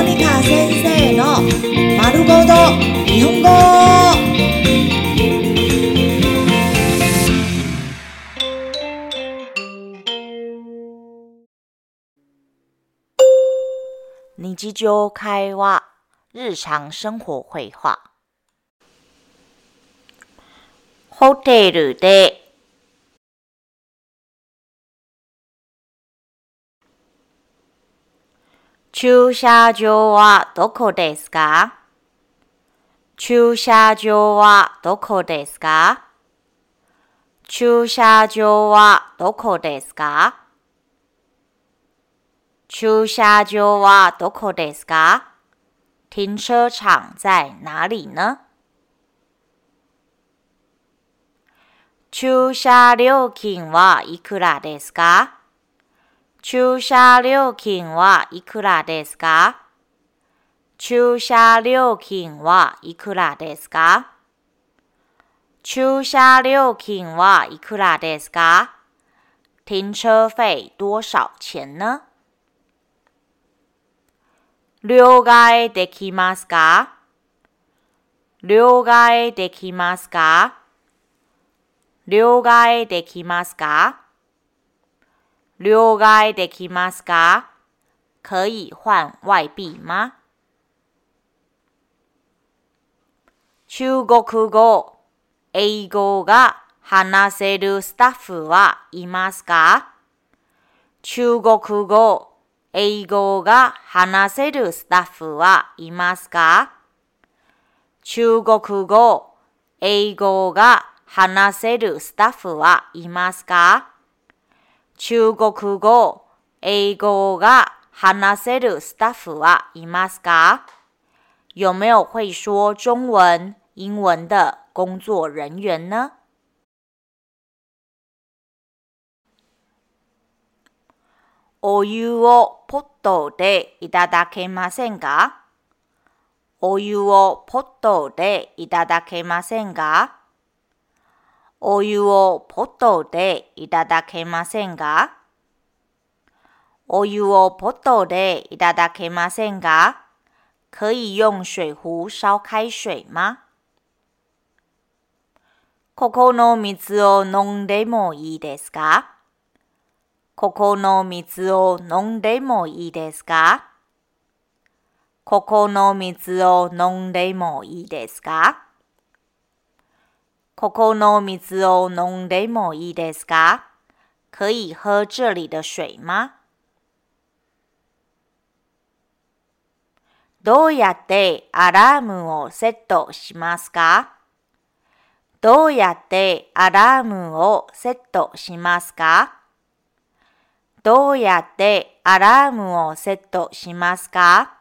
モニカ先生の丸ごと日本語。日常会話日常生活。会話ホテルで駐車場はどこですか？駐車場はどこですか？駐車場はどこですか？駐車場はどこですか？停車場在哪里呢？駐車料金はいくらですか？駐車料金はいくらですか？駐車料金はいくらですか？駐車料金はいくらですか？停車费多少钱呢？了解できますか？了解できますか？了解できますか？了解できますか？可以换外币吗？中国語、英語が話せるスタッフはいますか？中国語、英語が話せるスタッフはいますか？中国語、英語が話せるスタッフはいますか？中国語、英語が話せるスタッフはいますか？有没有会说中文、英文的工作人员呢？お湯をポットでいただけませんか？お湯をポットでいただけませんか？お湯をポットでいただけませんかお湯をポットでいただけませんか可以用水壶烧开水吗？ここの水を飲んでもいいですか？ここの水を飲んでもいいですか？ここの水を飲んでもいいですか？ここの水を飲んでもいいですか？可以喝这里的水吗？どうやってアラームをセットしますか？どうやってアラームをセットしますか？どうやってアラームをセットしますか？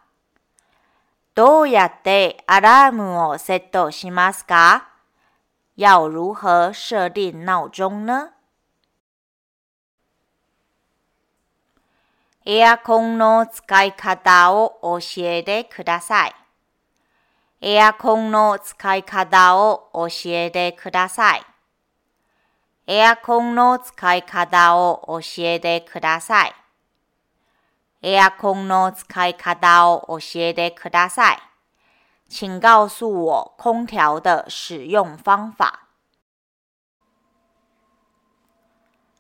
どうやってアラームをセットしますか？要如何设定闹钟呢？エアコンの使い方を教えてください。エアコンの使い方を教えてください。エアコンの使い方を教えてください。エアコンの使い方を教えてください。请告诉我空调的使用方法。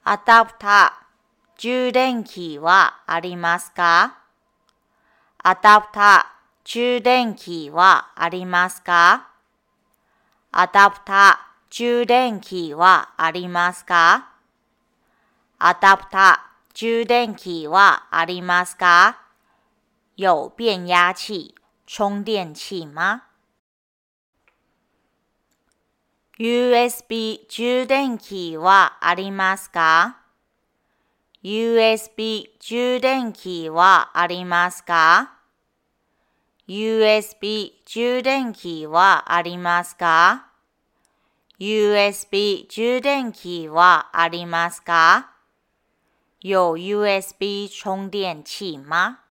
アダプター。充電器はありますか？アダプター、充電器はありますか？アダプター、充電器はありますか？アダプター、充電器はありますか？有变压器、充電器吗 ?USB 充電器はありますか？USB 充電器はありますか ?USB 充電器はありますか ?USB 充電器はありますか？有 USB 充電器吗？